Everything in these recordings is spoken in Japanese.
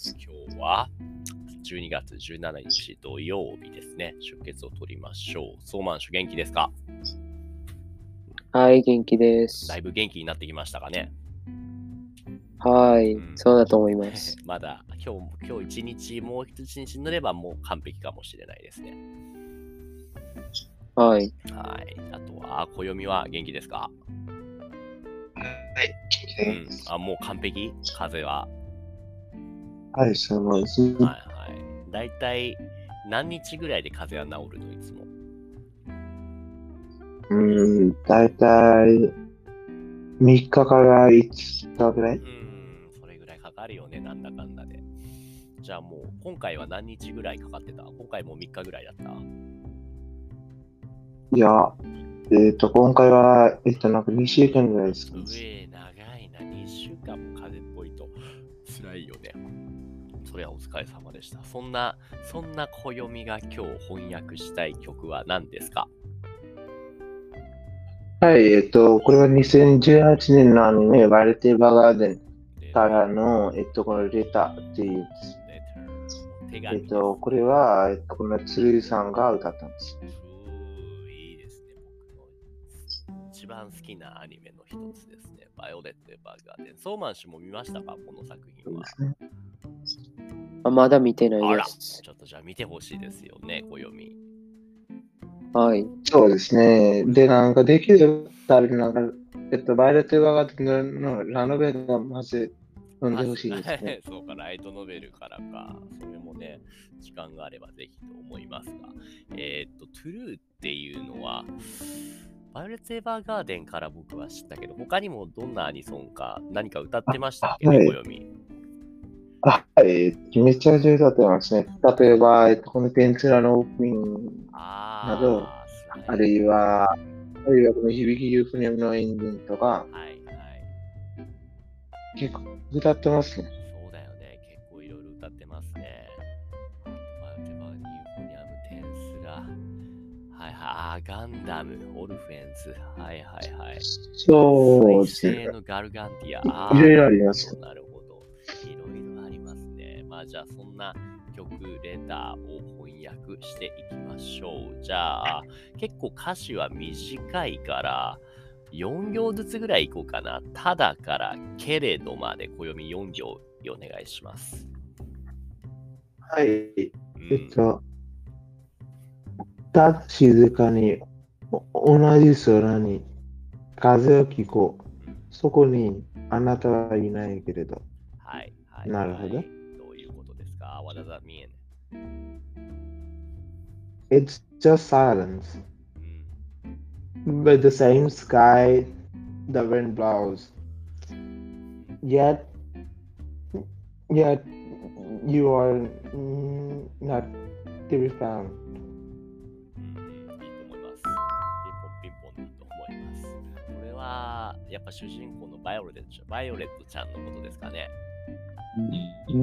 ます。今日は12月17日土曜日ですね。出血を取りましょう。ソーマンシュ元気ですか？はい、元気ですだ。いぶ元気になってきましたかねはい、うんそうだと思います。まだ今日、今日一日、もう一日乗ればもう完璧かもしれないですね。はい。はい。あとは、暦は元気ですか？はい、うん。あ、もう完璧？風は？はい、そうです。はいはい。だいたい何日ぐらいで風邪は治るの？いつも。うん、だいたい3日から5日ぐらい。うん、それぐらいかかるよね、なんだかんだで。じゃあもう、今回は何日ぐらいかかってた？今回もう3日ぐらいだった？いや、えっ、と、今回は、えっと、なんか2週間ぐらいです。うえ、それはお疲れ様でした。そんな、そんな暦が今日翻訳したい曲は何ですか？はい、えっ、と、これは2018年のアニメ、バルテーバーガーデンからの、えっと、このレターっていう、手え紙っと、これは、えっと、この鶴さんが歌ったんです。いいですね。僕の一番好きなアニメの一つですね。バイオレット・エヴァーガーデン。ソーマン氏も見ましたか？この作品は。ね。あまだ見てなあら、いですち。ょっとじゃあ見てほしいですよね、暦。はい。そうですね。で、なんか、できるたら、なんか、えっと、バイオレット・エヴァーガーデンのラノベがまず読んでほしいですね。そうか、ライトノベルからか。それもね、時間があればぜひと思いますが。えーっと、 TRUE っていうのは、バイオレット・エヴァーガーデンから僕は知ったけど、他にもどんなアニソンか何か歌ってましたっけね、はい暦。あ、はい、めちゃめちゃ歌ってますね。例えば、えっと、この転スラのオープニングなどー、あるいは、あるいはこの響けユーフォニアムのエンディングとか、はいはい。結構歌ってますね。そうだよね。結構いろいろ歌ってますね。バイオレット、ユーフォニアム、転スラ、はいはい、あーガンダム、オルフェンズ、はいはいはい。そうですね。のガルガンティア、いろいろありますなるほど。あじゃあそんな曲、 Letter を翻訳していきましょう。じゃあ、結構歌詞は短いから、4行ずつぐらいいこうかな。ただから、けれどまで暦4行お願いします。はい。うんえっと、ただ静かに、お同じ空に、風を聞こう。そこに、あなたはいないけれど。はい、はい。なるほどことですか ?What does that mean? It's just silence. うん But the same sky, the wind blows. Yet, yet you are mm, not to be found. うんいいと思います。ピンポンピンポンでいいと思います。これは、やっぱ主人公のバイオレットちゃんバイオレットちゃんのことですかね。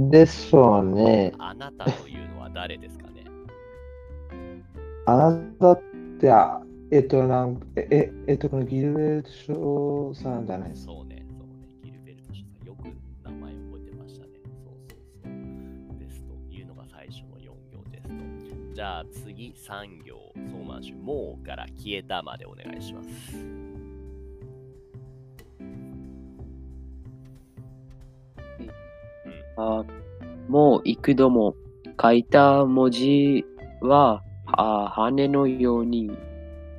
でしょうね。あなたというのは誰ですかね？あなたって、あえっと、なんえ、ええっと、このギルベルト賞さんじゃない？ですか。そうね、そうね。ギルベルト氏さん、よく名前覚えてましたね。そうそうそう。ですというのが最初の4行ですと。じゃあ次3行、ソーマンシュ、もうから消えたまでお願いします。あもう幾度も書いた文字はあ羽のように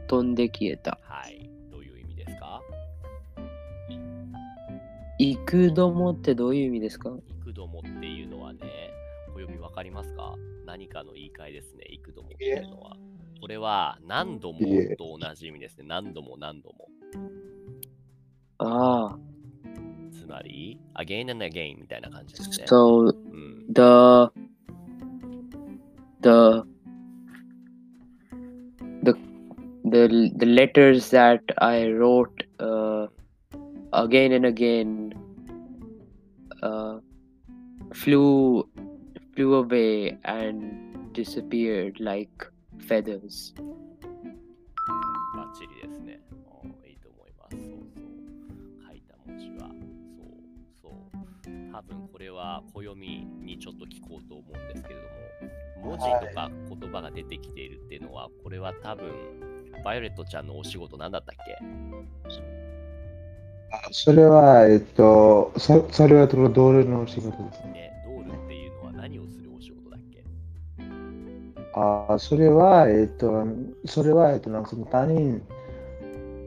飛んで消えた。はい。どういう意味ですか？幾度もってどういう意味ですか？幾度もっていうのはね、お読みわかりますか？何かの言い換えですね、幾度もっていうのは。これは何度もと同じ意味ですね。何度も何度も。ああ、つまり、again and again みたいな感じですね。 so うん、 the the the the the letters that I wrote uh, again and again uh, flew flew away and disappeared like feathers. 多分これは暦にちょっと聞こうと思うんですけれども、文字とか言葉が出てきているっていうのは、これは多分、バイオレットちゃんのお仕事なんだったっけ？あそれは、えっと、そそれはドールの仕事ですね。ね、ドールっていうのは何をするお仕事だっけ？あそれは、えっと、それは、えっと、なんかその他人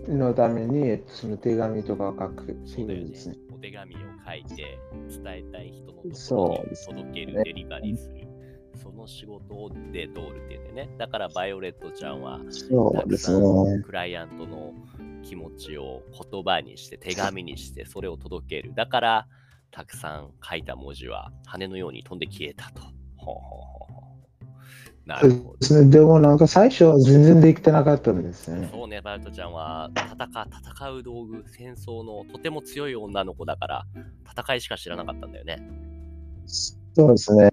のために、えっと、その手紙とかを書く仕そうですね。。お手紙を書いて、伝えたい人のところに届ける、デリバリーする。その仕事でドールっていうんだよね。だからバイオレットちゃんは、たくさんね。クライアントの気持ちを言葉にして、手紙にして、それを届ける。だから、たくさん書いた文字は羽のように飛んで消えたと。ほうほうほうなそうるほど。ですね。でもなんか最初は全然できてなかったんですよね。そうね、バイオレットちゃんは戦戦う道具、戦争のとても強い女の子だから、戦いしか知らなかったんだよね。そうですね。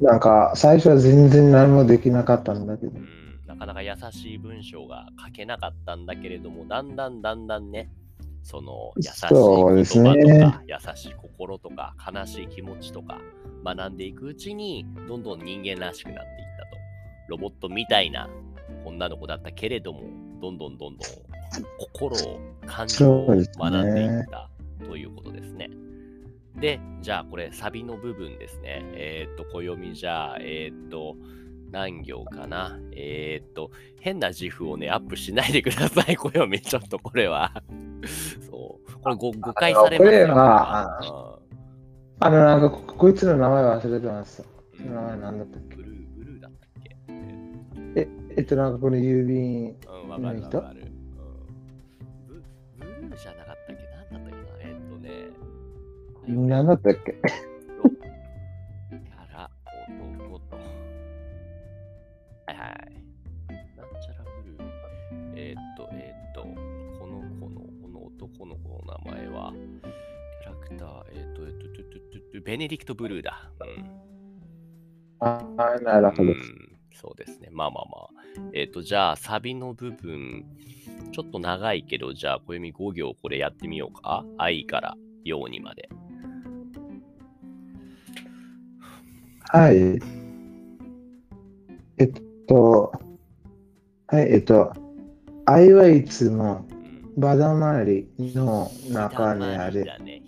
なんか最初は全然何もできなかったんだけどう。ん、なかなか優しい文章が書けなかったんだけれども、だんだんだんだんね、その優しい言葉とねか、優しい心とか、悲しい気持ちとか、学んでいくうちに、どんどん人間らしくなっていったと。ロボットみたいな女の子だったけれども、どんどんどんどん心を、感情を学んでいったということですね。で、じゃあこれサビの部分ですね。えーっと、暦じゃあ、えーっと、何行かな。えーっと、変な自負をね、アップしないでください、暦。ちょっとこれは。そう。これ誤誤解されますよ。これはうんあの、なんかここいつの名前忘れてます。うん名前なんだったっけ？えっと、なんかこの郵便、うん、わかるわ人かる。うんブブルーじゃなかったっけ？なんだったっけなえーっとね。なんだったっけ？キャラ男と。はいはい。なんちゃらブルー。えーっと、えーっと、この子の、この男の子の名前は、キャラクター、えーっと、えーっと、トゥトゥトゥトゥベネディクト・ブルーだ。うん。ああ、なるほど。うん、そうですね。まあまあまあ。えっ、と、じゃあ、サビの部分、ちょっと長いけど、じゃあ、小読み5行これやってみようか。愛から陽にまで。はい。えっと、はい、えっと、愛はいつもうん。バダマリの中にある。ね。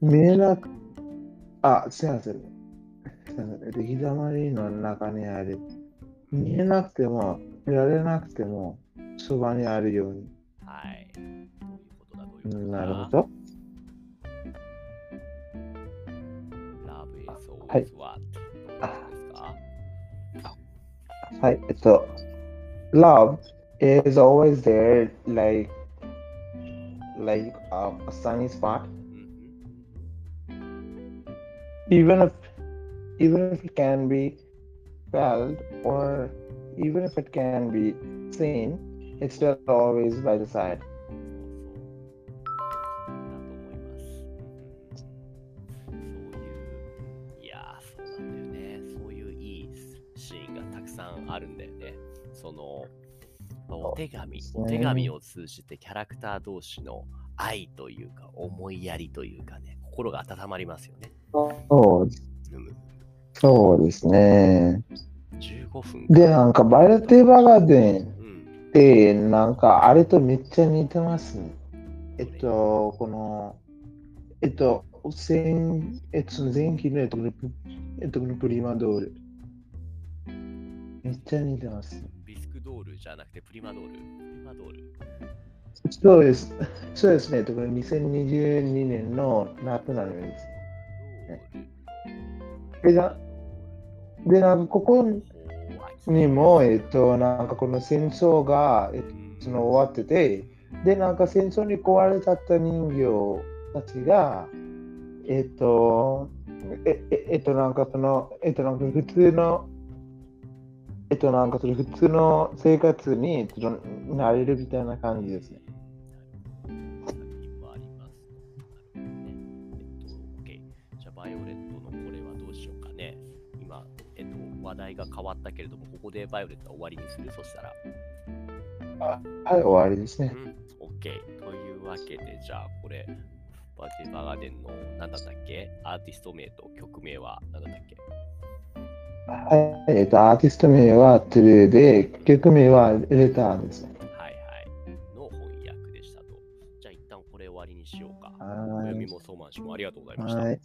見えなく、あ、すいません。すいません。えっと日だまりの中にある。見えなくても、見られなくても、そばにあるように。はい。どういうことだ、どういううことだ。んなるほ。ど。 Love is はい always what? どういうことですかはい、えっと、Love is always there, like, like a, a sunny spot. うん even if even if it can be felt or even if it can be seen it's still always by the side. あるんだよね。その、まあお手紙、お手紙を通じてキャラクター同士の愛というか、思いやりというかね、心が温まりますよね。そうですね15分でなんかバイオテーバーガーデンうん。ってなんかあれとめっちゃ似てますねえっとこのえっと前えっと前期のえっとえっプリマドールめっちゃ似てますビスクドールじゃなくてプリマドール？プリマドール？そうです。そうですね。特に2022年の夏なのです。でなで、なんかここにも、えっと、なんかこの戦争が、えっと、その終わってて、で、なんか戦争に壊れちゃった人形たちが、えっと、え、ええっと、なんかその、えっと、なんか普通の、えっと、なんかその普通の生活にちょっとなれるみたいな感じですね。題が変わったけれども、ここでバイオレットは終わりにするそしたら。はい、終わりですね。うん、OK。というわけで、じゃあ、これ、バーティバガーデンの何だったっけ？アーティスト名と曲名は何だったっけ？はい、えっ、と、アーティスト名はトゥルーで、曲名はレターです。はいはい。の翻訳でしたと。じゃあ一旦これ終わりにしようか。おはい読みもそうまんしもありがとうございました。はい。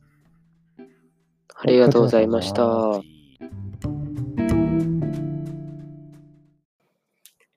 ありがとうございました。